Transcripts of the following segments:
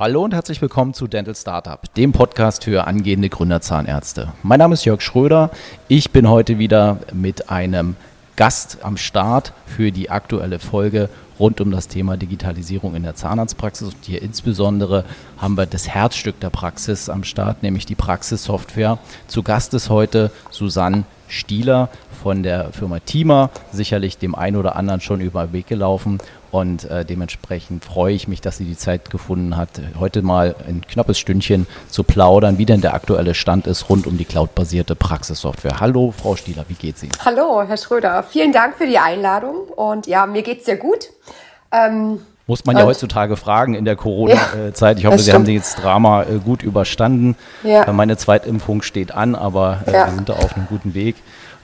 Hallo und herzlich willkommen zu Dental Startup, dem Podcast für angehende Gründerzahnärzte. Mein Name ist Jörg Schröder. Ich bin heute wieder mit einem Gast am Start für die aktuelle Folge rund um das Thema Digitalisierung in der Zahnarztpraxis. Und hier insbesondere haben wir das Herzstück der Praxis am Start, nämlich die Praxissoftware. Zu Gast ist heute Susanne Stieler von der Firma Tima, sicherlich dem einen oder anderen schon über den Weg gelaufen. Und äh, dementsprechend freue ich mich, dass sie die Zeit gefunden hat, heute mal ein knappes Stündchen zu plaudern, wie denn der aktuelle Stand ist rund um die cloudbasierte Praxissoftware. Hallo, Frau Stieler, wie geht's Ihnen? Hallo, Herr Schröder. Vielen Dank für die Einladung. Und ja, mir geht's sehr gut. Ähm, muss man ja heutzutage fragen in der Corona-Zeit. ich hoffe, Sie haben das Drama äh, gut überstanden. Ja. Meine Zweitimpfung steht an, aber äh, ja. wir sind da auf einem guten Weg.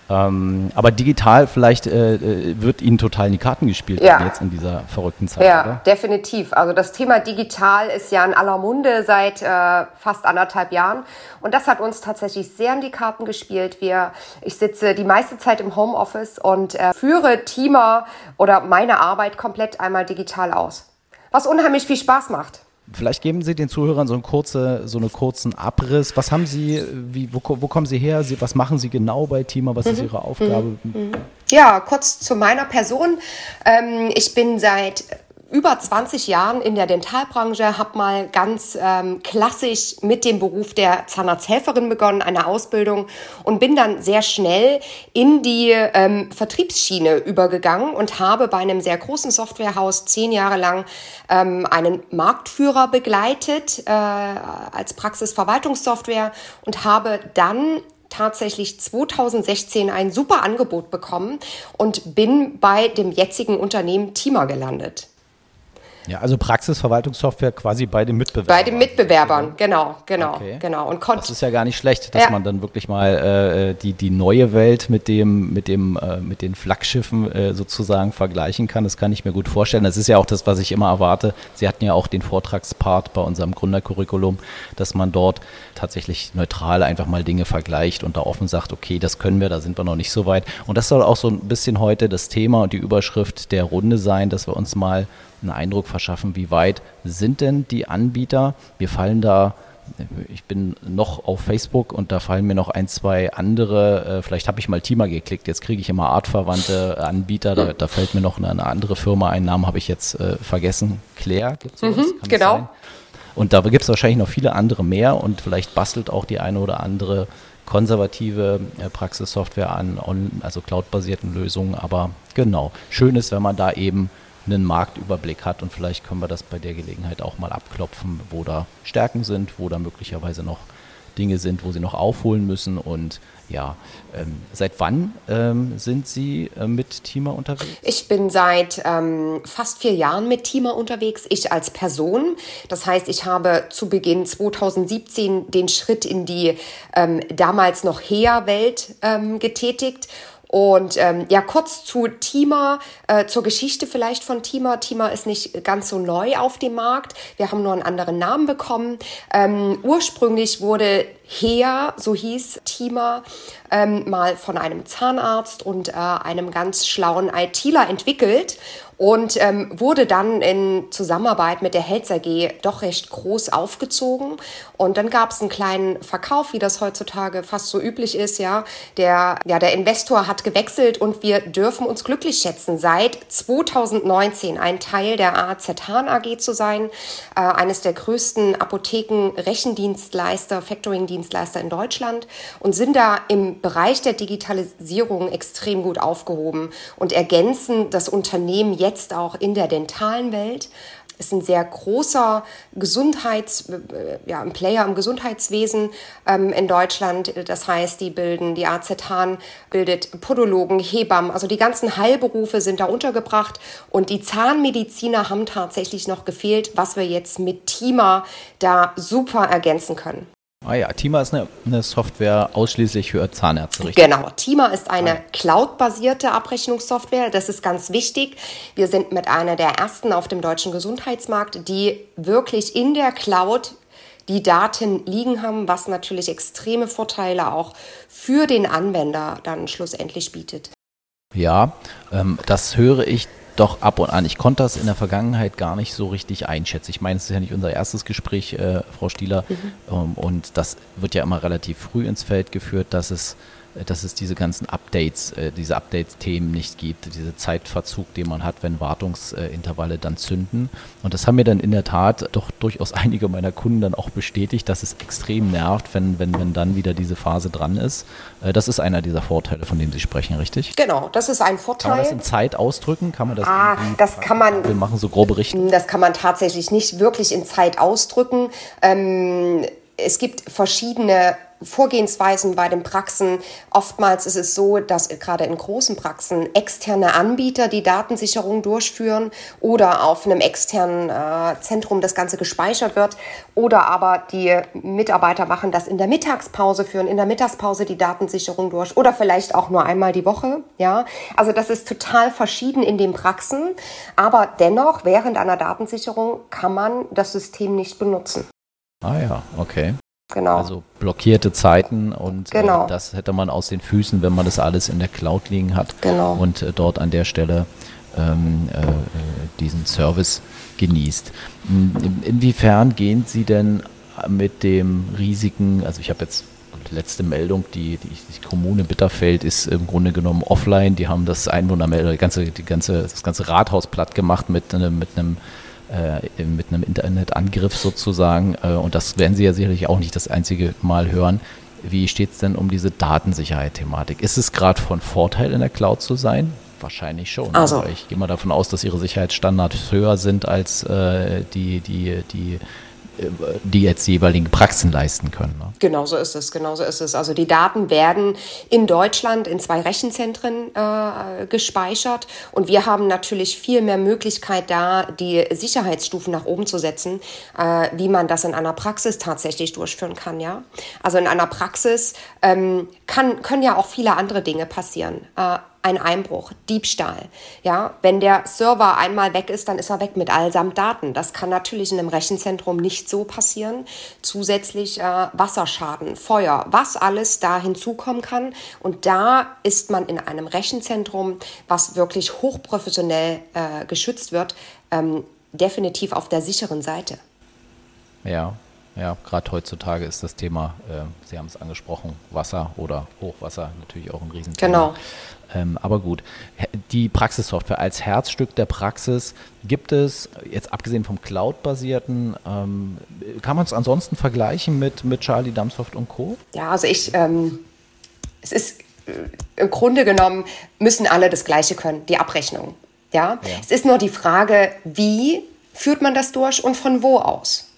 Ähm, aber digital vielleicht äh, äh, wird Ihnen total in die Karten gespielt ja. jetzt in dieser verrückten Zeit. Ja, oder? definitiv. Also das Thema digital ist ja in aller Munde seit äh, fast anderthalb Jahren und das hat uns tatsächlich sehr in die Karten gespielt. Wir, ich sitze die meiste Zeit im Homeoffice und äh, führe Teamer oder meine Arbeit komplett einmal digital aus, was unheimlich viel Spaß macht. Vielleicht geben Sie den Zuhörern so, einen, kurze, so einen kurzen Abriss. Was haben Sie, wie, wo, wo kommen Sie her? Was machen Sie genau bei Tima? Was mhm. ist Ihre Aufgabe? Mhm. Ja, kurz zu meiner Person. Ähm, ich bin seit über 20 Jahren in der Dentalbranche, habe mal ganz ähm, klassisch mit dem Beruf der Zahnarzthelferin begonnen, eine Ausbildung und bin dann sehr schnell in die ähm, Vertriebsschiene übergegangen und habe bei einem sehr großen Softwarehaus zehn Jahre lang ähm, einen Marktführer begleitet äh, als Praxisverwaltungssoftware und habe dann tatsächlich 2016 ein super Angebot bekommen und bin bei dem jetzigen Unternehmen Tima gelandet. Ja, also Praxisverwaltungssoftware quasi bei den Mitbewerbern. Bei den Mitbewerbern, genau, genau, okay. genau. Und das ist ja gar nicht schlecht, dass ja. man dann wirklich mal äh, die, die neue Welt mit dem, mit dem, äh, mit den Flaggschiffen äh, sozusagen vergleichen kann. Das kann ich mir gut vorstellen. Das ist ja auch das, was ich immer erwarte. Sie hatten ja auch den Vortragspart bei unserem Gründercurriculum, dass man dort tatsächlich neutral einfach mal Dinge vergleicht und da offen sagt, okay, das können wir, da sind wir noch nicht so weit. Und das soll auch so ein bisschen heute das Thema und die Überschrift der Runde sein, dass wir uns mal einen Eindruck verschaffen, wie weit sind denn die Anbieter? Wir fallen da ich bin noch auf Facebook und da fallen mir noch ein, zwei andere, äh, vielleicht habe ich mal Tima geklickt, jetzt kriege ich immer artverwandte Anbieter, da, da fällt mir noch eine, eine, andere Firma, einen Namen habe ich jetzt äh, vergessen, Claire, gibt es mhm, Genau. Und da gibt es wahrscheinlich noch viele andere mehr und vielleicht bastelt auch die eine oder andere konservative äh, Praxissoftware an, also cloudbasierten Lösungen, aber genau, schön ist, wenn man da eben einen Marktüberblick hat und vielleicht können wir das bei der Gelegenheit auch mal abklopfen, wo da Stärken sind, wo da möglicherweise noch Dinge sind, wo sie noch aufholen müssen und ja, ähm, seit wann ähm, sind Sie äh, mit Tima unterwegs? Ich bin seit ähm, fast vier Jahren mit Tima unterwegs, ich als Person. Das heißt, ich habe zu Beginn 2017 den Schritt in die ähm, damals noch HEA-Welt ähm, getätigt und ähm, ja, kurz zu Tima, äh, zur Geschichte vielleicht von Tima. Tima ist nicht ganz so neu auf dem Markt. Wir haben nur einen anderen Namen bekommen. Ähm, ursprünglich wurde Hea, so hieß Tima, ähm, mal von einem Zahnarzt und äh, einem ganz schlauen ITler entwickelt und ähm, wurde dann in Zusammenarbeit mit der Helz AG doch recht groß aufgezogen. Und dann gab es einen kleinen Verkauf, wie das heutzutage fast so üblich ist. Ja, der, ja, der Investor hat gewechselt und wir dürfen uns glücklich schätzen, seit 2019 ein Teil der AZ Hahn AG zu sein, äh, eines der größten Apotheken, Rechendienstleister, Factoring-Dienstleister in Deutschland und sind da im Bereich der Digitalisierung extrem gut aufgehoben und ergänzen das Unternehmen jetzt auch in der dentalen Welt. ist ein sehr großer Gesundheits, äh, ja, ein Player im Gesundheitswesen ähm, in Deutschland. Das heißt, die bilden, die AZ Hahn bildet Podologen, Hebammen, also die ganzen Heilberufe sind da untergebracht und die Zahnmediziner haben tatsächlich noch gefehlt, was wir jetzt mit Tima da super ergänzen können. Ah ja, Tima ist eine, eine, Software ausschließlich für Zahnärzte, richtig? Genau, Tima ist eine cloud-basierte Abrechnungssoftware. Das ist ganz wichtig. Wir sind mit einer der ersten auf dem deutschen Gesundheitsmarkt, die wirklich in der Cloud die Daten liegen haben, was natürlich extreme Vorteile auch für den Anwender dann schlussendlich bietet. Ja, ähm, das höre ich doch ab und an. Ich konnte das in der Vergangenheit gar nicht so richtig einschätzen. Ich meine, es ist ja nicht unser erstes Gespräch, äh, Frau Stieler, mhm. ähm, und das wird ja immer relativ früh ins Feld geführt, dass es dass es diese ganzen Updates, äh, diese Update-Themen nicht gibt, diese Zeitverzug, den man hat, wenn Wartungsintervalle dann zünden. Und das haben mir dann in der Tat doch durchaus einige meiner Kunden dann auch bestätigt, dass es extrem nervt, wenn, wenn, wenn dann wieder diese Phase dran ist. Äh, das ist einer dieser Vorteile, von denen Sie sprechen, richtig? Genau, das ist ein Vorteil. Kann man das in Zeit ausdrücken? Kann man das? Ah, das kann man. Wir machen so grobe Richtungen. Das kann man tatsächlich nicht wirklich in Zeit ausdrücken. Ähm, es gibt verschiedene Vorgehensweisen bei den Praxen. Oftmals ist es so, dass gerade in großen Praxen externe Anbieter die Datensicherung durchführen oder auf einem externen äh, Zentrum das Ganze gespeichert wird oder aber die Mitarbeiter machen das in der Mittagspause, führen in der Mittagspause die Datensicherung durch oder vielleicht auch nur einmal die Woche. Ja, also das ist total verschieden in den Praxen, aber dennoch während einer Datensicherung kann man das System nicht benutzen. Ah ja, okay. Genau. Also blockierte Zeiten und äh, genau. äh, das hätte man aus den Füßen, wenn man das alles in der Cloud liegen hat genau. und äh, dort an der Stelle ähm, äh, äh diesen Service genießt. In, inwiefern gehen Sie denn mit dem riesigen, also ich habe jetzt letzte Meldung, die, die, die, Kommune Bitterfeld ist im Grunde genommen offline. Die haben das Einwohnermeldung, die ganze, die ganze, das ganze Rathaus platt gemacht mit, mit einem äh, mit einem Internetangriff sozusagen. Äh, und das werden Sie ja sicherlich auch nicht das einzige Mal hören. Wie steht es denn um diese Datensicherheit-Thematik? Ist es gerade von Vorteil, in der Cloud zu sein? Wahrscheinlich schon. Also. Aber ich gehe mal davon aus, dass Ihre Sicherheitsstandards höher sind als äh, die, die, die die jetzt jeweiligen Praxen leisten können. Ne? Genau so ist es, genau so ist es. Also die Daten werden in Deutschland in zwei Rechenzentren äh, gespeichert und wir haben natürlich viel mehr Möglichkeit da, die Sicherheitsstufen nach oben zu setzen, äh, wie man das in einer Praxis tatsächlich durchführen kann. Ja, also in einer Praxis ähm, kann, können ja auch viele andere Dinge passieren. Äh, ein Einbruch, Diebstahl. Ja, wenn der Server einmal weg ist, dann ist er weg mit allsamt Daten. Das kann natürlich in einem Rechenzentrum nicht so passieren. Zusätzlich äh, Wasserschaden, Feuer, was alles da hinzukommen kann. Und da ist man in einem Rechenzentrum, was wirklich hochprofessionell äh, geschützt wird, ähm, definitiv auf der sicheren Seite. Ja, ja, gerade heutzutage ist das Thema, äh, Sie haben es angesprochen, Wasser oder Hochwasser natürlich auch ein Riesenthema. Genau. Ähm, aber gut, die Praxissoftware als Herzstück der Praxis gibt es, jetzt abgesehen vom Cloud-basierten, ähm, kann man es ansonsten vergleichen mit, mit Charlie Dumbsoft und Co.? Ja, also ich, ähm, es ist äh, im Grunde genommen, müssen alle das Gleiche können, die Abrechnung. Ja? ja. Es ist nur die Frage, wie führt man das durch und von wo aus?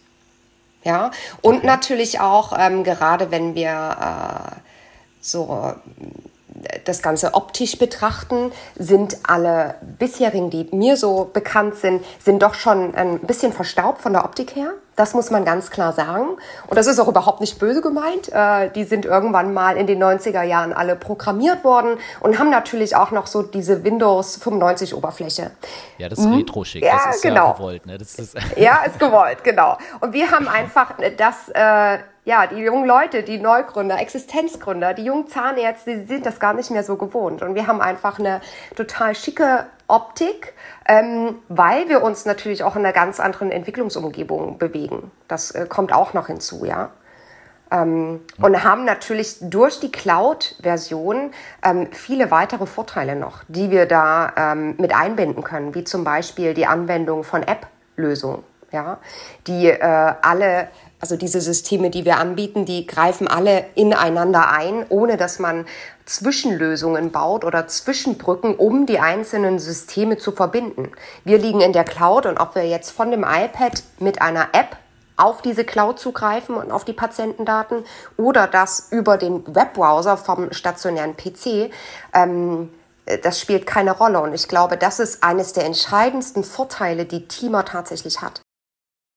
Ja, und okay. natürlich auch, ähm, gerade wenn wir äh, so das Ganze optisch betrachten, sind alle bisherigen, die mir so bekannt sind, sind doch schon ein bisschen verstaubt von der Optik her. Das muss man ganz klar sagen. Und das ist auch überhaupt nicht böse gemeint. Äh, die sind irgendwann mal in den 90er Jahren alle programmiert worden und haben natürlich auch noch so diese Windows 95 Oberfläche. Ja, das ist mhm. retro-schick. Ja, das ist genau. ja gewollt. Ne? Das ist ja, ist gewollt, genau. Und wir haben einfach das äh, ja, die jungen Leute, die Neugründer, Existenzgründer, die jungen Zahnärzte, die sind das gar nicht mehr so gewohnt. Und wir haben einfach eine total schicke Optik, ähm, weil wir uns natürlich auch in einer ganz anderen Entwicklungsumgebung bewegen. Das äh, kommt auch noch hinzu, ja. Ähm, und haben natürlich durch die Cloud-Version ähm, viele weitere Vorteile noch, die wir da ähm, mit einbinden können, wie zum Beispiel die Anwendung von App-Lösungen, ja, die äh, alle also diese Systeme, die wir anbieten, die greifen alle ineinander ein, ohne dass man Zwischenlösungen baut oder Zwischenbrücken, um die einzelnen Systeme zu verbinden. Wir liegen in der Cloud und ob wir jetzt von dem iPad mit einer App auf diese Cloud zugreifen und auf die Patientendaten oder das über den Webbrowser vom stationären PC, ähm, das spielt keine Rolle. Und ich glaube, das ist eines der entscheidendsten Vorteile, die Teamer tatsächlich hat.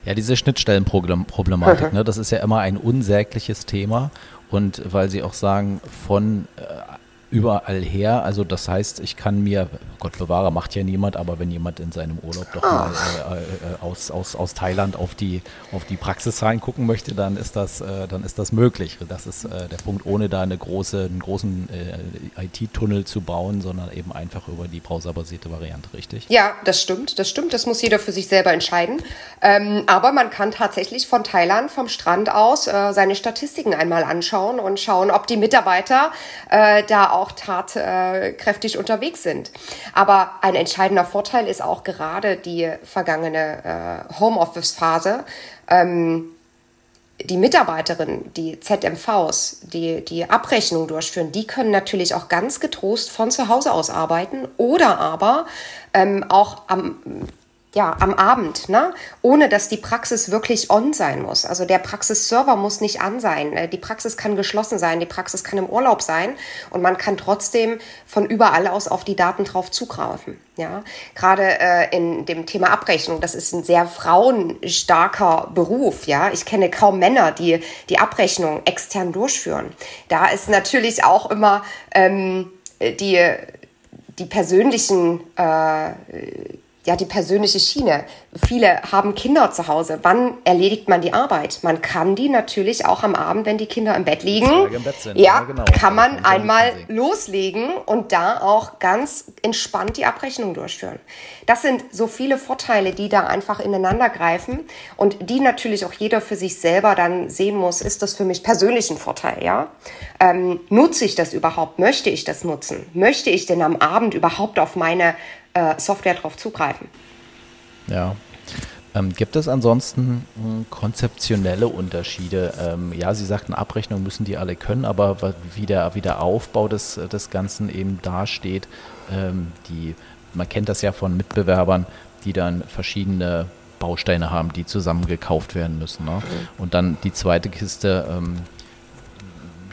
Ja, diese Schnittstellenproblematik, ne, das ist ja immer ein unsägliches Thema. Und weil Sie auch sagen, von äh, überall her. Also das heißt, ich kann mir, Gott bewahre, macht ja niemand, aber wenn jemand in seinem Urlaub doch mal äh, äh, aus, aus, aus Thailand auf die, auf die Praxiszahlen gucken möchte, dann ist das, äh, dann ist das möglich. Das ist äh, der Punkt, ohne da eine große, einen großen äh, IT-Tunnel zu bauen, sondern eben einfach über die browserbasierte Variante, richtig? Ja, das stimmt, das stimmt. Das muss jeder für sich selber entscheiden. Ähm, aber man kann tatsächlich von Thailand, vom Strand aus, äh, seine Statistiken einmal anschauen und schauen, ob die Mitarbeiter da auch auch tatkräftig unterwegs sind. Aber ein entscheidender Vorteil ist auch gerade die vergangene äh, Homeoffice-Phase. Ähm, die Mitarbeiterinnen, die ZMVs, die die Abrechnung durchführen, die können natürlich auch ganz getrost von zu Hause aus arbeiten oder aber ähm, auch am ja, am Abend, ne? ohne dass die Praxis wirklich on sein muss. Also der Praxisserver muss nicht an sein. Äh, die Praxis kann geschlossen sein, die Praxis kann im Urlaub sein und man kann trotzdem von überall aus auf die Daten drauf zugreifen. Ja, gerade äh, in dem Thema Abrechnung, das ist ein sehr frauenstarker Beruf. Ja, ich kenne kaum Männer, die die Abrechnung extern durchführen. Da ist natürlich auch immer ähm, die die persönlichen äh, ja, die persönliche Schiene. Viele haben Kinder zu Hause. Wann erledigt man die Arbeit? Man kann die natürlich auch am Abend, wenn die Kinder im Bett liegen. Im Bett ja, ja genau. kann man einmal loslegen und da auch ganz entspannt die Abrechnung durchführen. Das sind so viele Vorteile, die da einfach ineinander greifen und die natürlich auch jeder für sich selber dann sehen muss, ist das für mich persönlich ein Vorteil, ja? Ähm, nutze ich das überhaupt? Möchte ich das nutzen? Möchte ich denn am Abend überhaupt auf meine äh, Software darauf zugreifen. Ja. Ähm, gibt es ansonsten hm, konzeptionelle Unterschiede? Ähm, ja, Sie sagten, Abrechnung müssen die alle können, aber wie der, wie der Aufbau des, des Ganzen eben dasteht, ähm, die, man kennt das ja von Mitbewerbern, die dann verschiedene Bausteine haben, die zusammen gekauft werden müssen. Ne? Mhm. Und dann die zweite Kiste, ähm,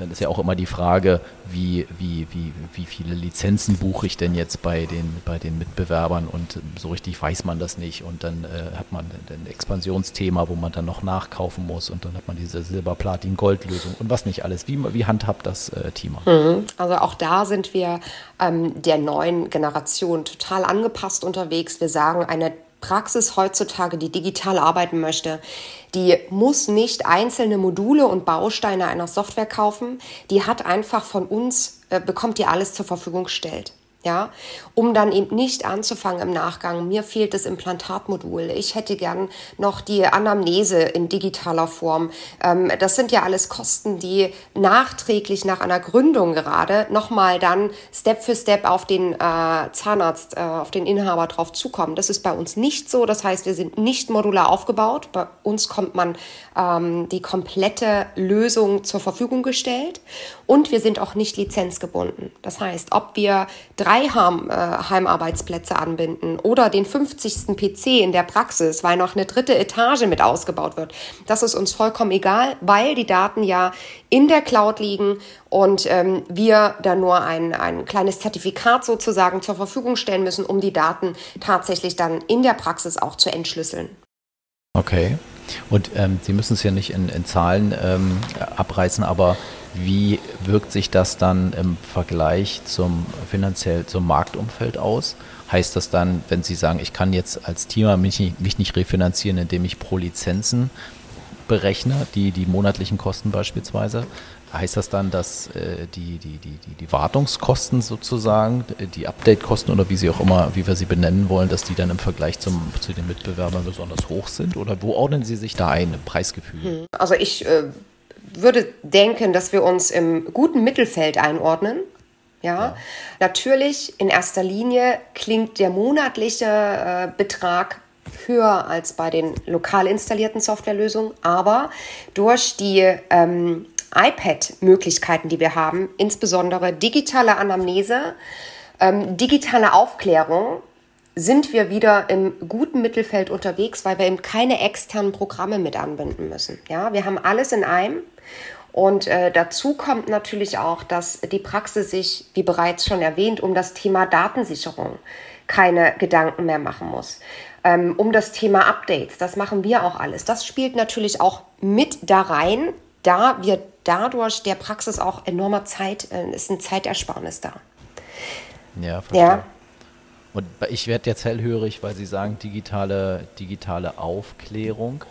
dann ist ja auch immer die Frage, wie, wie, wie, wie viele Lizenzen buche ich denn jetzt bei den, bei den Mitbewerbern und so richtig weiß man das nicht und dann äh, hat man ein Expansionsthema, wo man dann noch nachkaufen muss und dann hat man diese Silber, Platin, Gold-Lösung und was nicht alles. Wie, wie handhabt das äh, Thema? Mhm. Also auch da sind wir ähm, der neuen Generation total angepasst unterwegs. Wir sagen, eine Praxis heutzutage, die digital arbeiten möchte, die muss nicht einzelne Module und Bausteine einer Software kaufen. Die hat einfach von uns, äh, bekommt die alles zur Verfügung gestellt ja, um dann eben nicht anzufangen im Nachgang, mir fehlt das Implantatmodul, ich hätte gern noch die Anamnese in digitaler Form. Ähm, das sind ja alles Kosten, die nachträglich nach einer Gründung gerade nochmal dann Step für Step auf den äh, Zahnarzt, äh, auf den Inhaber drauf zukommen. Das ist bei uns nicht so, das heißt, wir sind nicht modular aufgebaut, bei uns kommt man ähm, die komplette Lösung zur Verfügung gestellt und wir sind auch nicht lizenzgebunden. Das heißt, ob wir drei Heim, äh, Heimarbeitsplätze anbinden oder den 50. PC in der Praxis, weil noch eine dritte Etage mit ausgebaut wird, das ist uns vollkommen egal, weil die Daten ja in der Cloud liegen und ähm, wir da nur ein, ein kleines Zertifikat sozusagen zur Verfügung stellen müssen, um die Daten tatsächlich dann in der Praxis auch zu entschlüsseln. Okay. Und ähm, Sie müssen es ja nicht in, in Zahlen ähm, abreißen, aber wie wirkt sich das dann im Vergleich zum finanziell zum Marktumfeld aus? Heißt das dann, wenn Sie sagen, ich kann jetzt als Team mich, mich nicht refinanzieren, indem ich pro Lizenzen berechne, die, die monatlichen Kosten beispielsweise, heißt das dann, dass äh, die, die, die, die, die Wartungskosten sozusagen, die Update-Kosten oder wie sie auch immer, wie wir sie benennen wollen, dass die dann im Vergleich zum, zu den Mitbewerbern besonders hoch sind? Oder wo ordnen Sie sich da ein im Preisgefühl? Hm. Also ich äh, würde denken, dass wir uns im guten Mittelfeld einordnen. Ja, ja. natürlich in erster Linie klingt der monatliche äh, Betrag höher als bei den lokal installierten Softwarelösungen, aber durch die ähm, iPad-Möglichkeiten, die wir haben, insbesondere digitale Anamnese, ähm, digitale Aufklärung, sind wir wieder im guten Mittelfeld unterwegs, weil wir eben keine externen Programme mit anbinden müssen. Ja, wir haben alles in einem. Und äh, dazu kommt natürlich auch, dass die Praxis sich, wie bereits schon erwähnt, um das Thema Datensicherung keine Gedanken mehr machen muss. Ähm, um das Thema Updates, das machen wir auch alles. Das spielt natürlich auch mit da rein, da wir dadurch der Praxis auch enormer Zeit, äh, ist ein Zeitersparnis da. Ja, verstehe. Ja. Und ich werde jetzt hellhörig, weil Sie sagen digitale, digitale Aufklärung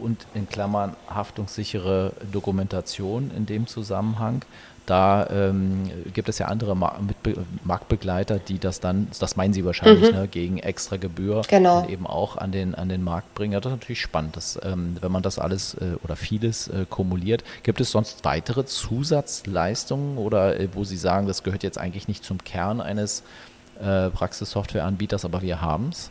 und in Klammern haftungssichere Dokumentation in dem Zusammenhang. Da ähm, gibt es ja andere Marktbegleiter, die das dann, das meinen Sie wahrscheinlich, mhm. ne, gegen extra Gebühr genau. eben auch an den, an den Markt bringen. Ja, das ist natürlich spannend, dass, ähm, wenn man das alles äh, oder vieles äh, kumuliert. Gibt es sonst weitere Zusatzleistungen oder äh, wo Sie sagen, das gehört jetzt eigentlich nicht zum Kern eines äh, Praxissoftwareanbieters, aber wir haben es?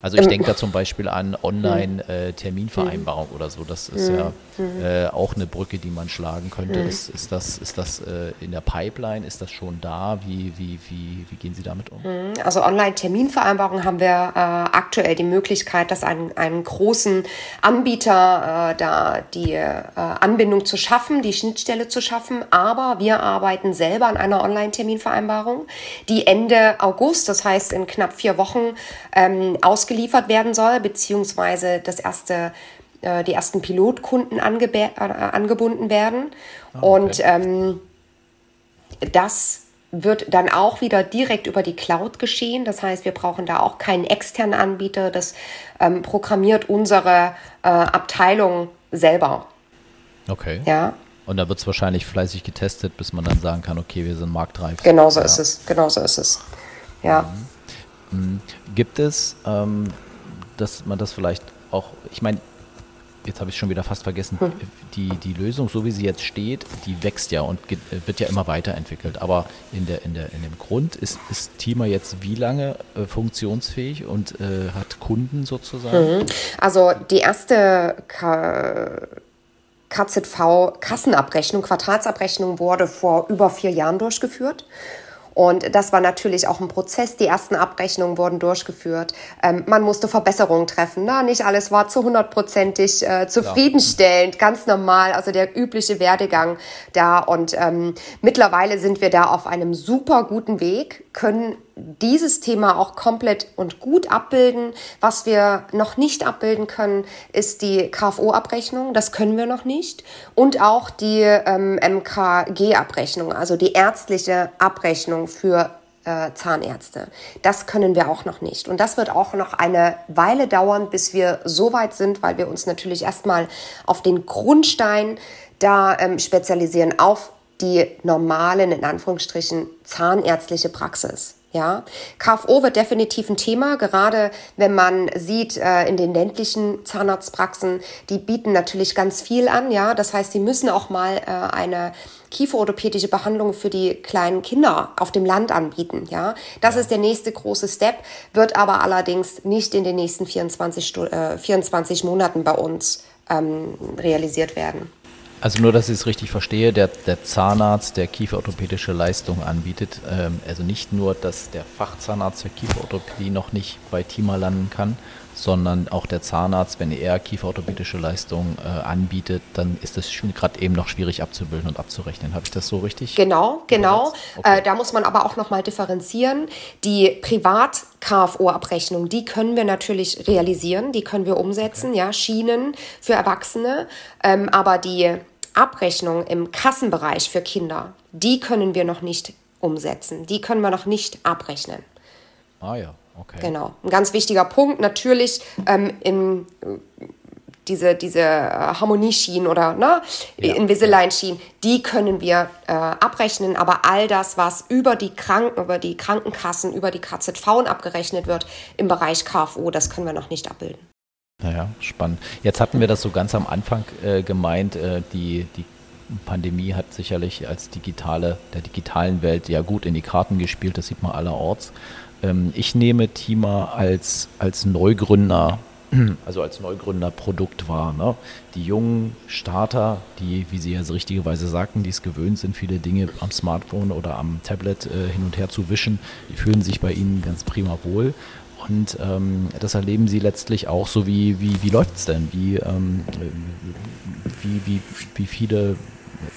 Also ich denke da zum Beispiel an Online-Terminvereinbarung äh, oder so. Das ist ja äh, auch eine Brücke, die man schlagen könnte. Ist, ist das, ist das äh, in der Pipeline? Ist das schon da? Wie, wie, wie, wie gehen Sie damit um? Also Online-Terminvereinbarung haben wir äh, aktuell die Möglichkeit, dass einen, einen großen Anbieter äh, da die äh, Anbindung zu schaffen, die Schnittstelle zu schaffen. Aber wir arbeiten selber an einer Online-Terminvereinbarung, die Ende August, das heißt in knapp vier Wochen, ähm, aus ausgeliefert werden soll, beziehungsweise das erste, äh, die ersten Pilotkunden äh, angebunden werden. Oh, okay. Und ähm, das wird dann auch wieder direkt über die Cloud geschehen. Das heißt, wir brauchen da auch keinen externen Anbieter. Das ähm, programmiert unsere äh, Abteilung selber. Okay. Ja. Und da wird es wahrscheinlich fleißig getestet, bis man dann sagen kann, okay, wir sind marktreif. Genau so ja. ist es. Genau so ist es. Ja. Mhm. Mhm. Gibt es, ähm, dass man das vielleicht auch, ich meine, jetzt habe ich schon wieder fast vergessen, hm. die, die Lösung, so wie sie jetzt steht, die wächst ja und wird ja immer weiterentwickelt. Aber in, der, in, der, in dem Grund ist, ist Thema jetzt wie lange äh, funktionsfähig und äh, hat Kunden sozusagen? Mhm. Also die erste K KZV Kassenabrechnung, Quartalsabrechnung wurde vor über vier Jahren durchgeführt. Und das war natürlich auch ein Prozess. Die ersten Abrechnungen wurden durchgeführt. Ähm, man musste Verbesserungen treffen. Na, nicht alles war zu hundertprozentig äh, zufriedenstellend, ja. ganz normal. Also der übliche Werdegang da. Und ähm, mittlerweile sind wir da auf einem super guten Weg, können dieses Thema auch komplett und gut abbilden. Was wir noch nicht abbilden können, ist die KFO-Abrechnung. Das können wir noch nicht. Und auch die ähm, MKG-Abrechnung, also die ärztliche Abrechnung für äh, Zahnärzte. Das können wir auch noch nicht. Und das wird auch noch eine Weile dauern, bis wir so weit sind, weil wir uns natürlich erstmal auf den Grundstein da ähm, spezialisieren, auf die normalen, in Anführungsstrichen, zahnärztliche Praxis. Ja, KFO wird definitiv ein Thema, gerade wenn man sieht äh, in den ländlichen Zahnarztpraxen, die bieten natürlich ganz viel an. Ja, das heißt, die müssen auch mal äh, eine kieferorthopädische Behandlung für die kleinen Kinder auf dem Land anbieten. Ja, das ist der nächste große Step, wird aber allerdings nicht in den nächsten 24, äh, 24 Monaten bei uns ähm, realisiert werden. Also nur, dass ich es richtig verstehe, der, der Zahnarzt, der kieferorthopädische Leistung anbietet, ähm, also nicht nur, dass der Fachzahnarzt der Kieferorthopädie noch nicht bei TIMA landen kann, sondern auch der Zahnarzt, wenn er kieferorthopädische Leistung äh, anbietet, dann ist das gerade eben noch schwierig abzubilden und abzurechnen. Habe ich das so richtig? Genau, genau. Okay. Äh, da muss man aber auch nochmal differenzieren. Die Privat-KFO-Abrechnung, die können wir natürlich realisieren, die können wir umsetzen, okay. ja, Schienen für Erwachsene, ähm, aber die Abrechnung im Kassenbereich für Kinder, die können wir noch nicht umsetzen. Die können wir noch nicht abrechnen. Ah ja, okay. Genau. Ein ganz wichtiger Punkt natürlich ähm, in diese, diese äh, Harmonieschienen oder ne, ja. Invisalign-Schienen, die können wir äh, abrechnen, aber all das, was über die Kranken, über die Krankenkassen, über die KZV abgerechnet wird im Bereich KFO, das können wir noch nicht abbilden. Naja, spannend. Jetzt hatten wir das so ganz am Anfang äh, gemeint, äh, die, die Pandemie hat sicherlich als digitale, der digitalen Welt ja gut in die Karten gespielt, das sieht man allerorts. Ähm, ich nehme Tima als, als Neugründer, also als Neugründerprodukt wahr. Ne? Die jungen Starter, die, wie Sie ja so richtigerweise sagten, die es gewöhnt sind, viele Dinge am Smartphone oder am Tablet äh, hin und her zu wischen, die fühlen sich bei Ihnen ganz prima wohl. Und ähm, das erleben sie letztlich auch so, wie, wie, wie läuft es denn? Wie, ähm, wie, wie, wie viele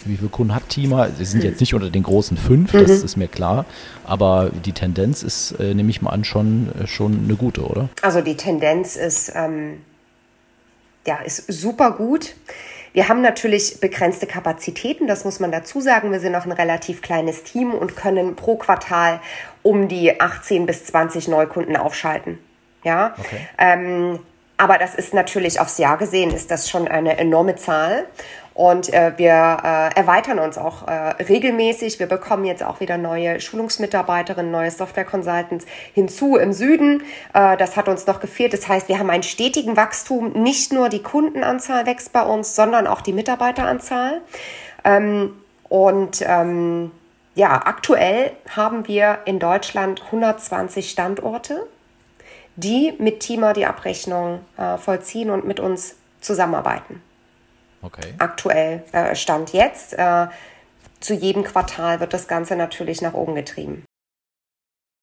wie viele Kunden hat Tima? Sie sind jetzt nicht unter den großen fünf, das mhm. ist mir klar. Aber die Tendenz ist, äh, nehme ich mal an, schon, äh, schon eine gute, oder? Also die Tendenz ist, ähm, ja, ist super gut. Wir haben natürlich begrenzte Kapazitäten, das muss man dazu sagen. Wir sind noch ein relativ kleines Team und können pro Quartal um die 18 bis 20 Neukunden aufschalten. Ja, okay. ähm, aber das ist natürlich aufs Jahr gesehen, ist das schon eine enorme Zahl. Und äh, wir äh, erweitern uns auch äh, regelmäßig. Wir bekommen jetzt auch wieder neue Schulungsmitarbeiterinnen, neue Software-Consultants hinzu im Süden. Äh, das hat uns noch gefehlt. Das heißt, wir haben einen stetigen Wachstum. Nicht nur die Kundenanzahl wächst bei uns, sondern auch die Mitarbeiteranzahl. Ähm, und ähm, ja, aktuell haben wir in Deutschland 120 Standorte, die mit Tima die Abrechnung äh, vollziehen und mit uns zusammenarbeiten. Okay. Aktuell äh, Stand jetzt. Äh, zu jedem Quartal wird das Ganze natürlich nach oben getrieben.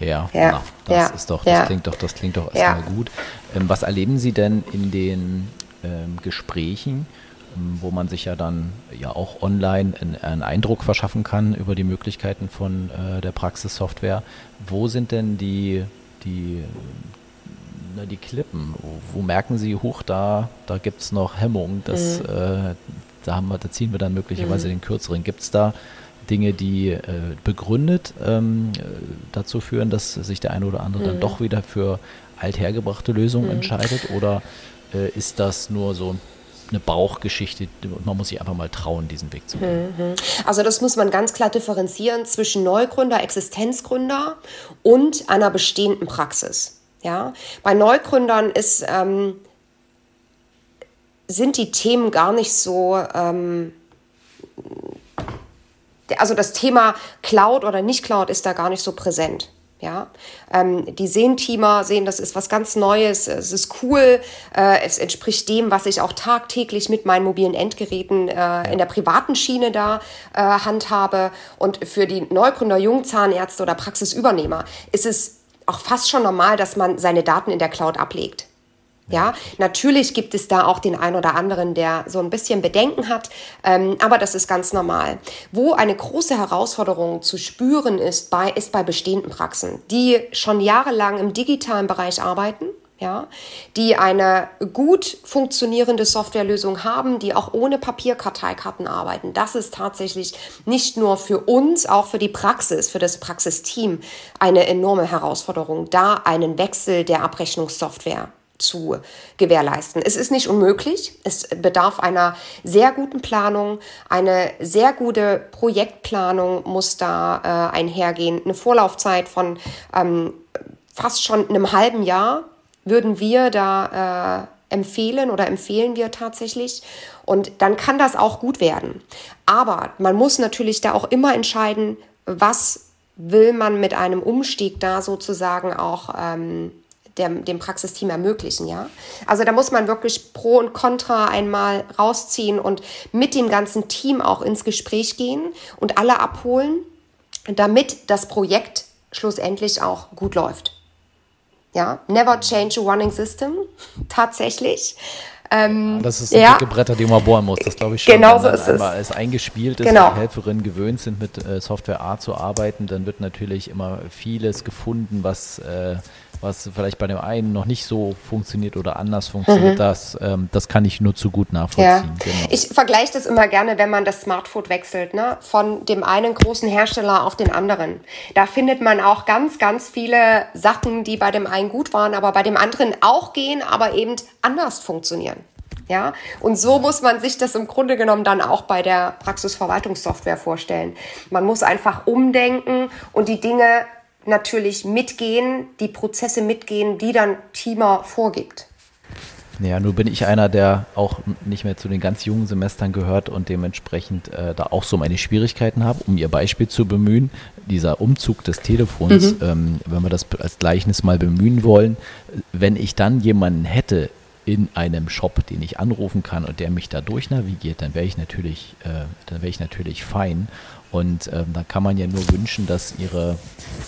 Ja, ja, na, das ja, ist doch, das ja. klingt doch, das klingt doch erstmal gut. Ähm, was erleben Sie denn in den ähm, Gesprächen, ähm, wo man sich ja dann ja auch online einen, einen Eindruck verschaffen kann über die Möglichkeiten von äh, der Praxissoftware? Wo sind denn die, die na, die Klippen? Wo, wo, merken Sie, hoch, da, da gibt es noch Hemmung, dass, mhm. äh, da, haben wir, da ziehen wir dann möglicherweise mhm. den kürzeren. Gibt es da Dinge, die äh, begründet ähm, dazu führen, dass sich der eine oder andere mhm. dann doch wieder für althergebrachte Lösungen mhm. entscheidet? Oder äh, ist das nur so eine Bauchgeschichte und man muss sich einfach mal trauen, diesen Weg zu gehen. Mhm. Also das muss man ganz klar differenzieren zwischen Neugründer, Existenzgründer und einer bestehenden Praxis. Ja, bei Neugründern ist, ähm, sind die Themen gar nicht so, ähm, also das Thema Cloud oder nicht Cloud ist da gar nicht so präsent. Ja, ähm, die sehen Teamer, sehen, das ist was ganz Neues, es ist cool, äh, es entspricht dem, was ich auch tagtäglich mit meinen mobilen Endgeräten äh, in der privaten Schiene da äh, handhabe. Und für die Neugründer, Jungzahnärzte oder Praxisübernehmer ist es auch fast schon normal, dass man seine Daten in der Cloud ablegt. Ja, natürlich gibt es da auch den einen oder anderen, der so ein bisschen Bedenken hat, ähm, aber das ist ganz normal. Wo eine große Herausforderung zu spüren ist, bei, ist bei bestehenden Praxen, die schon jahrelang im digitalen Bereich arbeiten ja, die eine gut funktionierende Softwarelösung haben, die auch ohne Papierkarteikarten arbeiten. Das ist tatsächlich nicht nur für uns, auch für die Praxis, für das Praxisteam eine enorme Herausforderung, da einen Wechsel der Abrechnungssoftware zu gewährleisten. Es ist nicht unmöglich. Es bedarf einer sehr guten Planung. Eine sehr gute Projektplanung muss da äh, einhergehen. Eine Vorlaufzeit von ähm, fast schon einem halben Jahr würden wir da äh, empfehlen oder empfehlen wir tatsächlich. Und dann kann das auch gut werden. Aber man muss natürlich da auch immer entscheiden, was will man mit einem Umstieg da sozusagen auch ähm, dem, dem Praxisteam ermöglichen, ja. Also da muss man wirklich Pro und Contra einmal rausziehen und mit dem ganzen Team auch ins Gespräch gehen und alle abholen, damit das Projekt schlussendlich auch gut läuft. Ja, never change a running system, tatsächlich. Ähm, das ist ja. dicke Bretter, die man bohren muss. Das glaube ich schon. Genau so ist es. Wenn es eingespielt ist, genau. die Helferinnen gewöhnt sind, mit äh, Software A zu arbeiten, dann wird natürlich immer vieles gefunden, was äh, was vielleicht bei dem einen noch nicht so funktioniert oder anders funktioniert, mhm. das, ähm, das kann ich nur zu gut nachvollziehen. Ja. Genau. Ich vergleiche das immer gerne, wenn man das Smartphone wechselt, ne? von dem einen großen Hersteller auf den anderen. Da findet man auch ganz, ganz viele Sachen, die bei dem einen gut waren, aber bei dem anderen auch gehen, aber eben anders funktionieren. Ja, und so muss man sich das im Grunde genommen dann auch bei der Praxisverwaltungssoftware vorstellen. Man muss einfach umdenken und die Dinge natürlich mitgehen, die Prozesse mitgehen, die dann Teamer vorgibt. Ja, nur bin ich einer, der auch nicht mehr zu den ganz jungen Semestern gehört und dementsprechend äh, da auch so meine Schwierigkeiten habe, um Ihr Beispiel zu bemühen. Dieser Umzug des Telefons, mhm. ähm, wenn wir das als Gleichnis mal bemühen wollen, wenn ich dann jemanden hätte in einem Shop, den ich anrufen kann und der mich da durchnavigiert, dann wäre ich natürlich, äh, dann wäre ich natürlich fein. Und ähm, da kann man ja nur wünschen, dass ihre,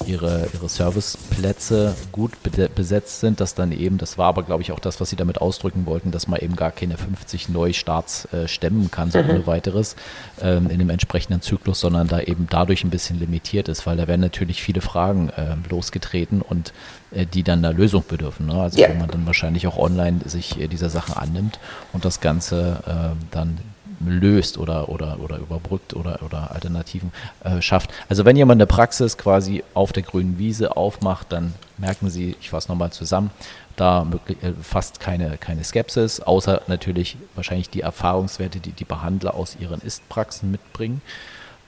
ihre, ihre Serviceplätze gut besetzt sind, dass dann eben, das war aber glaube ich auch das, was sie damit ausdrücken wollten, dass man eben gar keine 50 Neustarts äh, stemmen kann, so mhm. ohne weiteres ähm, in dem entsprechenden Zyklus, sondern da eben dadurch ein bisschen limitiert ist, weil da werden natürlich viele Fragen äh, losgetreten und äh, die dann einer Lösung bedürfen. Ne? Also ja. wo man dann wahrscheinlich auch online sich äh, dieser Sachen annimmt und das Ganze äh, dann löst oder, oder, oder überbrückt oder, oder Alternativen äh, schafft. Also wenn jemand eine Praxis quasi auf der grünen Wiese aufmacht, dann merken Sie, ich fasse nochmal zusammen, da möglich, äh, fast keine, keine Skepsis, außer natürlich wahrscheinlich die Erfahrungswerte, die die Behandler aus ihren Ist-Praxen mitbringen,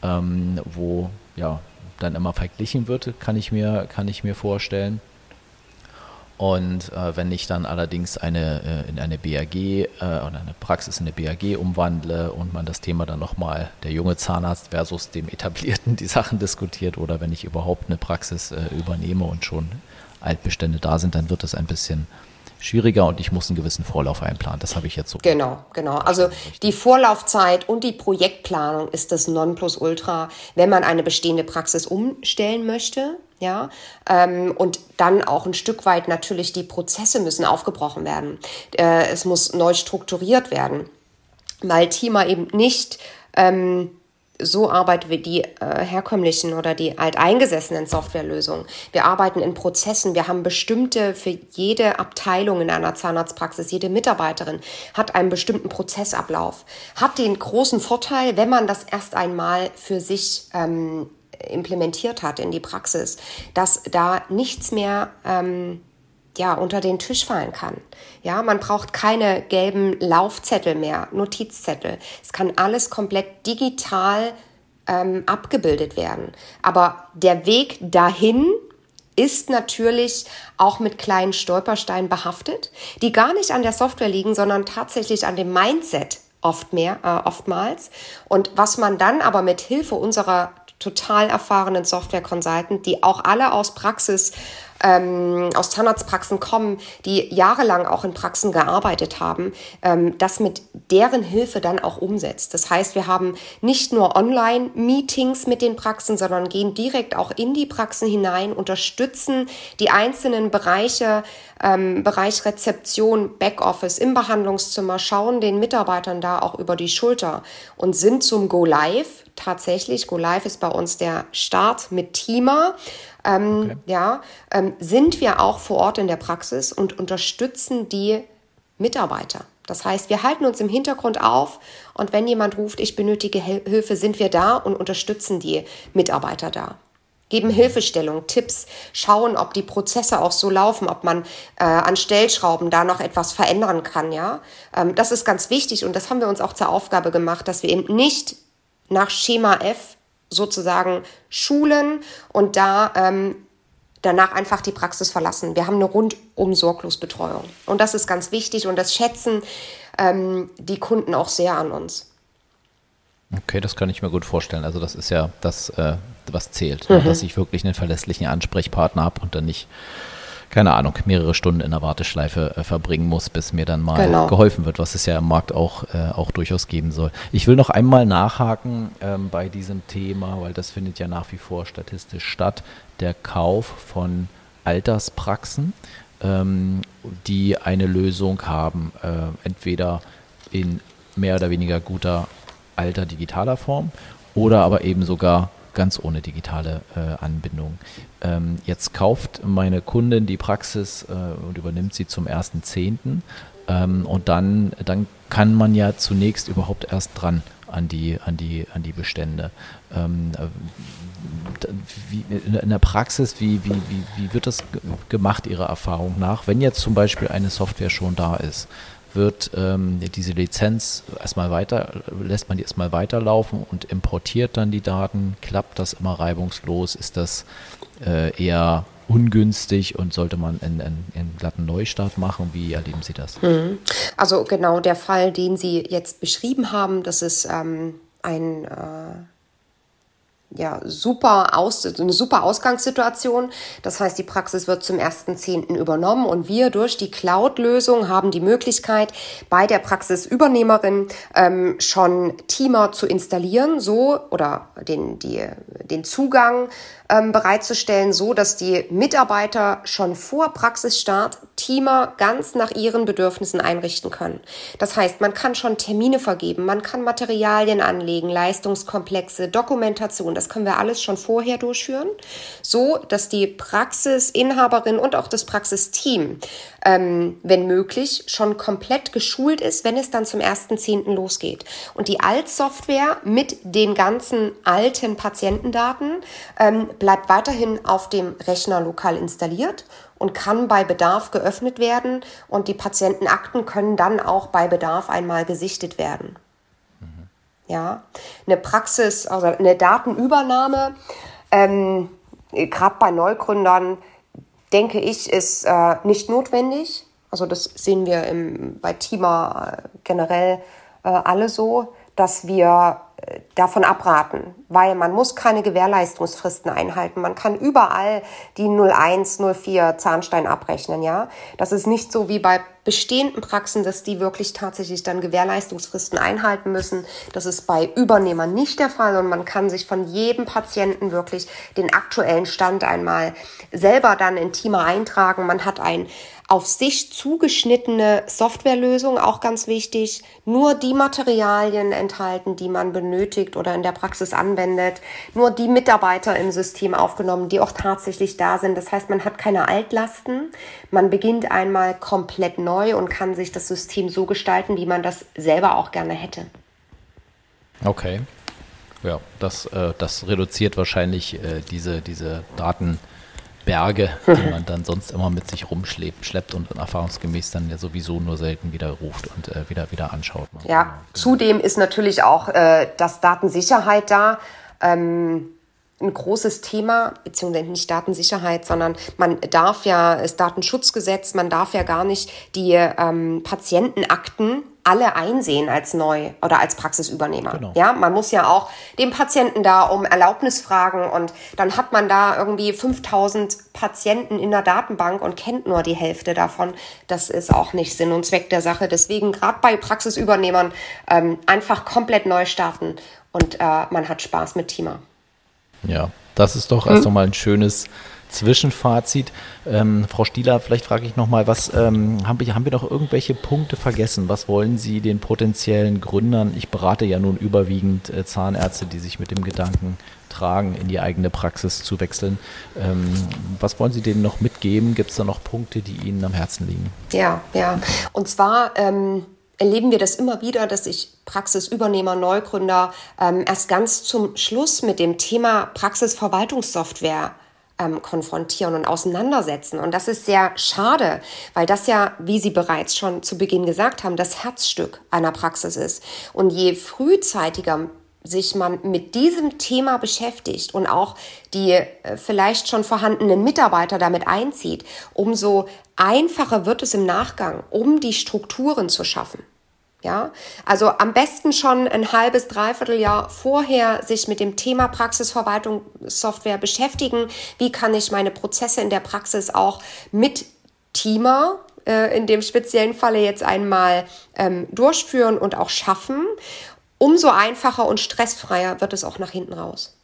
ähm, wo ja dann immer verglichen wird, kann ich mir, kann ich mir vorstellen. Und äh, wenn ich dann allerdings eine, äh, in eine BAG äh, oder eine Praxis in eine BAG umwandle und man das Thema dann nochmal der junge Zahnarzt versus dem etablierten die Sachen diskutiert oder wenn ich überhaupt eine Praxis äh, übernehme und schon Altbestände da sind, dann wird es ein bisschen schwieriger und ich muss einen gewissen Vorlauf einplanen. Das habe ich jetzt so. Genau, genau. Also die Vorlaufzeit und die Projektplanung ist das Nonplusultra, wenn man eine bestehende Praxis umstellen möchte. Ja, ähm, und dann auch ein Stück weit natürlich die Prozesse müssen aufgebrochen werden. Äh, es muss neu strukturiert werden, weil Thema eben nicht ähm, so arbeiten wie die äh, herkömmlichen oder die alteingesessenen Softwarelösungen. Wir arbeiten in Prozessen. Wir haben bestimmte für jede Abteilung in einer Zahnarztpraxis, jede Mitarbeiterin hat einen bestimmten Prozessablauf. Hat den großen Vorteil, wenn man das erst einmal für sich ähm, implementiert hat in die Praxis, dass da nichts mehr ähm, ja, unter den Tisch fallen kann. Ja, man braucht keine gelben Laufzettel mehr, Notizzettel. Es kann alles komplett digital ähm, abgebildet werden. Aber der Weg dahin ist natürlich auch mit kleinen Stolpersteinen behaftet, die gar nicht an der Software liegen, sondern tatsächlich an dem Mindset oft mehr, äh, oftmals. Und was man dann aber mit Hilfe unserer total erfahrenen Software-Consultant, die auch alle aus Praxis ähm, aus Zahnarztpraxen kommen, die jahrelang auch in Praxen gearbeitet haben, ähm, das mit deren Hilfe dann auch umsetzt. Das heißt, wir haben nicht nur Online-Meetings mit den Praxen, sondern gehen direkt auch in die Praxen hinein, unterstützen die einzelnen Bereiche, ähm, Bereich Rezeption, Backoffice im Behandlungszimmer, schauen den Mitarbeitern da auch über die Schulter und sind zum Go Live tatsächlich. Go Live ist bei uns der Start mit Teamer ähm, okay. ja, ähm, sind wir auch vor Ort in der Praxis und unterstützen die Mitarbeiter. Das heißt, wir halten uns im Hintergrund auf und wenn jemand ruft, ich benötige Hilfe, sind wir da und unterstützen die Mitarbeiter da. Geben. Hilfestellung, Tipps, schauen, ob die Prozesse auch so laufen, ob man äh, an Stellschrauben da noch etwas verändern kann. Ja, ähm, das ist ganz wichtig und das haben wir uns auch zur Aufgabe gemacht, dass wir eben nicht nach Schema F sozusagen schulen und da ähm, danach einfach die Praxis verlassen. Wir haben eine rundum sorglos Betreuung. Und das ist ganz wichtig und das schätzen ähm, die Kunden auch sehr an uns. Okay, das kann ich mir gut vorstellen. Also das ist ja das, äh, was zählt, mhm. dass ich wirklich einen verlässlichen Ansprechpartner habe und dann nicht keine Ahnung, mehrere Stunden in der Warteschleife äh, verbringen muss, bis mir dann mal genau. geholfen wird, was es ja im Markt auch, äh, auch durchaus geben soll. Ich will noch einmal nachhaken ähm, bei diesem Thema, weil das findet ja nach wie vor statistisch statt, der Kauf von Alterspraxen, ähm, die eine Lösung haben, äh, entweder in mehr oder weniger guter alter digitaler Form oder aber eben sogar ganz ohne digitale äh, Anbindung. Ähm, jetzt kauft meine Kundin die Praxis äh, und übernimmt sie zum 1.10. Ähm, und dann, dann kann man ja zunächst überhaupt erst dran an die, an die, an die Bestände. Ähm, äh, wie, in der Praxis, wie, wie, wie, wie wird das gemacht, Ihrer Erfahrung nach, wenn jetzt zum Beispiel eine Software schon da ist? Wird ähm, diese Lizenz erstmal weiter, lässt man die erstmal weiterlaufen und importiert dann die Daten. Klappt das immer reibungslos? Ist das äh, eher ungünstig und sollte man einen, einen, einen, glatten Neustart machen? Wie erleben Sie das? Mhm. Also genau der Fall, den Sie jetzt beschrieben haben, das ist ähm, ein äh ja, super aus, eine super Ausgangssituation. Das heißt, die Praxis wird zum 1.10. übernommen und wir durch die Cloud-Lösung haben die Möglichkeit, bei der Praxisübernehmerin ähm, schon Teamer zu installieren, so oder den, die, den Zugang ähm, bereitzustellen, so dass die Mitarbeiter schon vor Praxisstart Teamer ganz nach ihren Bedürfnissen einrichten können. Das heißt, man kann schon Termine vergeben, man kann Materialien anlegen, Leistungskomplexe, Dokumentation. Das können wir alles schon vorher durchführen, so dass die Praxisinhaberin und auch das Praxisteam, ähm, wenn möglich, schon komplett geschult ist, wenn es dann zum 1.10. losgeht. Und die Altsoftware mit den ganzen alten Patientendaten ähm, bleibt weiterhin auf dem Rechner lokal installiert und kann bei Bedarf geöffnet werden und die Patientenakten können dann auch bei Bedarf einmal gesichtet werden. Ja, eine Praxis, also eine Datenübernahme, ähm, gerade bei Neugründern, denke ich, ist äh, nicht notwendig. Also das sehen wir im, bei Tima äh, generell äh, alle so, dass wir davon abraten, weil man muss keine Gewährleistungsfristen einhalten. Man kann überall die 01, 04 Zahnstein abrechnen, ja. Das ist nicht so wie bei bestehenden Praxen, dass die wirklich tatsächlich dann Gewährleistungsfristen einhalten müssen. Das ist bei Übernehmern nicht der Fall und man kann sich von jedem Patienten wirklich den aktuellen Stand einmal selber dann in Teamer eintragen. Man hat ein auf sich zugeschnittene Softwarelösung, auch ganz wichtig, nur die Materialien enthalten, die man benötigt oder in der Praxis anwendet, nur die Mitarbeiter im System aufgenommen, die auch tatsächlich da sind. Das heißt, man hat keine Altlasten, man beginnt einmal komplett neu und kann sich das System so gestalten, wie man das selber auch gerne hätte. Okay. Ja, das, äh, das reduziert wahrscheinlich äh, diese, diese Daten. Berge, die man dann sonst immer mit sich rumschleppt schleppt und erfahrungsgemäß dann ja sowieso nur selten wieder ruft und äh, wieder, wieder anschaut. Ja, genau. zudem ist natürlich auch äh, das Datensicherheit da. Ähm, ein großes Thema, beziehungsweise nicht Datensicherheit, sondern man darf ja, das Datenschutzgesetz, man darf ja gar nicht die ähm, Patientenakten alle einsehen als neu oder als Praxisübernehmer. Genau. Ja, man muss ja auch den Patienten da um Erlaubnis fragen und dann hat man da irgendwie 5000 Patienten in der Datenbank und kennt nur die Hälfte davon. Das ist auch nicht Sinn und Zweck der Sache. Deswegen gerade bei Praxisübernehmern ähm, einfach komplett neu starten und äh, man hat Spaß mit Teamer. Ja, das ist doch erst hm. ein schönes Zwischenfazit. Ähm, Frau Stieler, vielleicht frage ich nochmal, was ähm, haben, wir, haben wir noch irgendwelche Punkte vergessen? Was wollen Sie den potenziellen Gründern? Ich berate ja nun überwiegend äh, Zahnärzte, die sich mit dem Gedanken tragen, in die eigene Praxis zu wechseln. Ähm, was wollen Sie denen noch mitgeben? Gibt es da noch Punkte, die Ihnen am Herzen liegen? Ja, ja. Und zwar ähm, erleben wir das immer wieder, dass sich Praxisübernehmer, Neugründer ähm, erst ganz zum Schluss mit dem Thema Praxisverwaltungssoftware ähm, konfrontieren und auseinandersetzen. Und das ist sehr schade, weil das ja, wie Sie bereits schon zu Beginn gesagt haben, das Herzstück einer Praxis ist. Und je frühzeitiger sich man mit diesem Thema beschäftigt und auch die äh, vielleicht schon vorhandenen Mitarbeiter damit einzieht, umso einfacher wird es im Nachgang, um die Strukturen zu schaffen. Ja, also am besten schon ein halbes, dreiviertel Jahr vorher sich mit dem Thema Praxisverwaltung Software beschäftigen. Wie kann ich meine Prozesse in der Praxis auch mit Teamer äh, in dem speziellen Falle jetzt einmal ähm, durchführen und auch schaffen? Umso einfacher und stressfreier wird es auch nach hinten raus.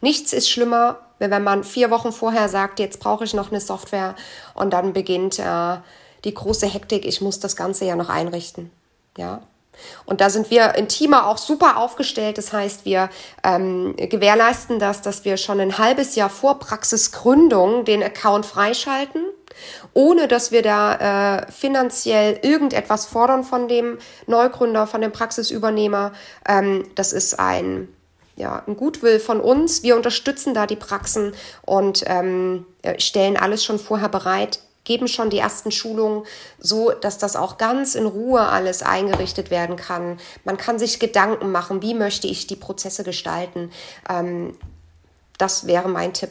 Nichts ist schlimmer, wenn man vier Wochen vorher sagt, jetzt brauche ich noch eine Software und dann beginnt äh, die große Hektik, ich muss das Ganze ja noch einrichten. Ja. Und da sind wir in Teamer auch super aufgestellt. Das heißt, wir ähm, gewährleisten das, dass wir schon ein halbes Jahr vor Praxisgründung den Account freischalten, ohne dass wir da äh, finanziell irgendetwas fordern von dem Neugründer, von dem Praxisübernehmer. Ähm, das ist ein ja, ein Gutwill von uns. Wir unterstützen da die Praxen und ähm, stellen alles schon vorher bereit, geben schon die ersten Schulungen, so dass das auch ganz in Ruhe alles eingerichtet werden kann. Man kann sich Gedanken machen, wie möchte ich die Prozesse gestalten. Ähm, das wäre mein Tipp.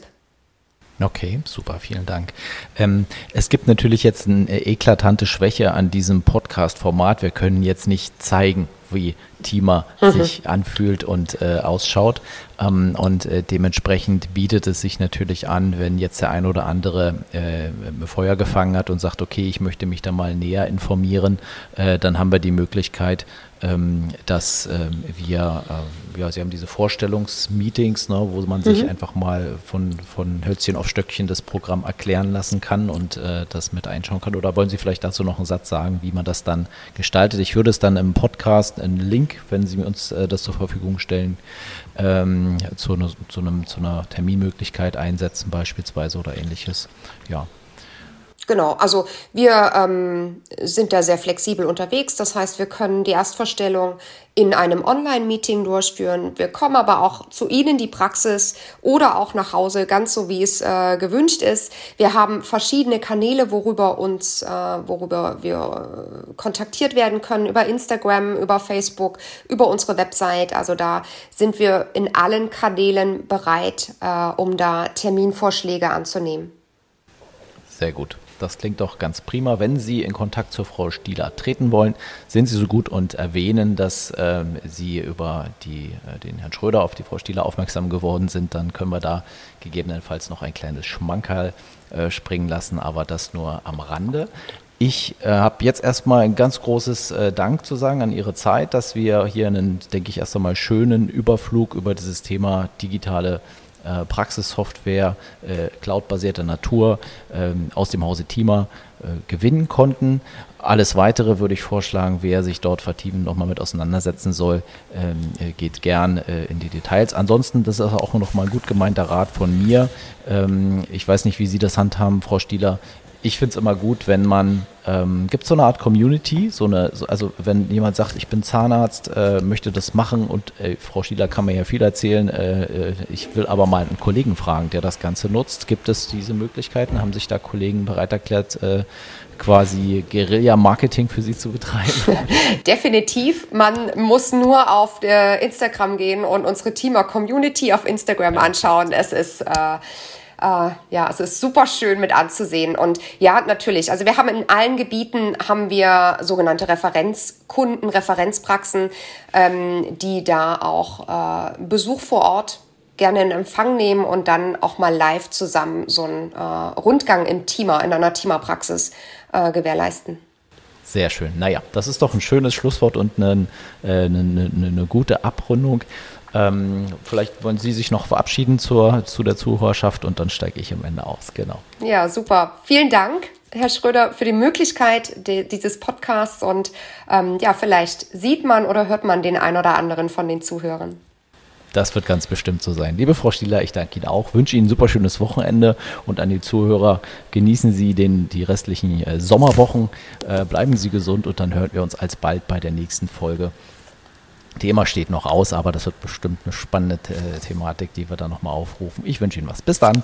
Okay, super, vielen Dank. Ähm, es gibt natürlich jetzt eine eklatante Schwäche an diesem Podcast-Format. Wir können jetzt nicht zeigen, wie Teamer mhm. sich anfühlt und äh, ausschaut. Ähm, und äh, dementsprechend bietet es sich natürlich an, wenn jetzt der ein oder andere äh, Feuer gefangen hat und sagt, okay, ich möchte mich da mal näher informieren, äh, dann haben wir die Möglichkeit, ähm, dass ähm, wir, äh, ja, Sie haben diese Vorstellungsmeetings, ne, wo man sich mhm. einfach mal von, von Hölzchen auf Stöckchen das Programm erklären lassen kann und äh, das mit einschauen kann. Oder wollen Sie vielleicht dazu noch einen Satz sagen, wie man das dann gestaltet? Ich würde es dann im Podcast, einen Link, wenn Sie uns äh, das zur Verfügung stellen, ähm, zu, ne, zu, einem, zu einer Terminmöglichkeit einsetzen beispielsweise oder ähnliches. Ja, Genau, also wir ähm, sind da sehr flexibel unterwegs. Das heißt, wir können die Erstvorstellung in einem Online-Meeting durchführen. Wir kommen aber auch zu Ihnen die Praxis oder auch nach Hause, ganz so wie es äh, gewünscht ist. Wir haben verschiedene Kanäle, worüber uns, äh, worüber wir äh, kontaktiert werden können, über Instagram, über Facebook, über unsere Website. Also da sind wir in allen Kanälen bereit, äh, um da Terminvorschläge anzunehmen. Sehr gut. Das klingt doch ganz prima. Wenn Sie in Kontakt zur Frau Stieler treten wollen, sind Sie so gut und erwähnen, dass ähm, Sie über die, äh, den Herrn Schröder auf die Frau Stieler aufmerksam geworden sind. Dann können wir da gegebenenfalls noch ein kleines Schmankerl äh, springen lassen, aber das nur am Rande. Ich äh, habe jetzt erstmal ein ganz großes äh, Dank zu sagen an Ihre Zeit, dass wir hier einen, denke ich, erst einmal schönen Überflug über dieses Thema digitale äh, Praxissoftware äh, cloudbasierter Natur ähm, aus dem Hause Tima äh, gewinnen konnten. Alles weitere würde ich vorschlagen, wer sich dort vertiefen nochmal mit auseinandersetzen soll, ähm, äh, geht gern äh, in die Details. Ansonsten, das ist auch nochmal ein gut gemeinter Rat von mir. Ähm, ich weiß nicht, wie Sie das handhaben, Frau Stieler ich finde es immer gut, wenn man, ähm, gibt so eine Art Community, so eine, so, also wenn jemand sagt, ich bin Zahnarzt, äh, möchte das machen und äh, Frau Schieler kann mir ja viel erzählen, äh, äh, ich will aber mal einen Kollegen fragen, der das Ganze nutzt. Gibt es diese Möglichkeiten? Haben sich da Kollegen bereit erklärt, äh, quasi Guerilla-Marketing für sie zu betreiben? Definitiv. Man muss nur auf Instagram gehen und unsere Teamer-Community auf Instagram anschauen. Es ist äh, äh, ja, es ist super schön mit anzusehen. Und ja, natürlich. Also wir haben in allen Gebieten haben wir sogenannte Referenzkunden, Referenzpraxen, ähm, die da auch äh, Besuch vor Ort gerne in Empfang nehmen und dann auch mal live zusammen so einen äh, Rundgang im Teamer, in einer Teamerpraxis äh, gewährleisten. Sehr schön. Naja, das ist doch ein schönes Schlusswort und eine, eine, eine, eine gute Abrundung. Ähm, vielleicht wollen Sie sich noch verabschieden zur, zu der Zuhörerschaft und dann steige ich am Ende aus. Genau. Ja, super. Vielen Dank, Herr Schröder, für die Möglichkeit de, dieses Podcasts und ähm, ja, vielleicht sieht man oder hört man den ein oder anderen von den Zuhörern. Das wird ganz bestimmt so sein. Liebe Frau Stieler, ich danke Ihnen auch, wünsche Ihnen ein super schönes Wochenende und an die Zuhörer genießen Sie den, die restlichen äh, Sommerwochen, äh, bleiben Sie gesund und dann hören wir uns alsbald bei der nächsten Folge Thema steht noch aus, aber das wird bestimmt eine spannende äh, Thematik, die wir dann nochmal aufrufen. Ich wünsche Ihnen was. Bis dann.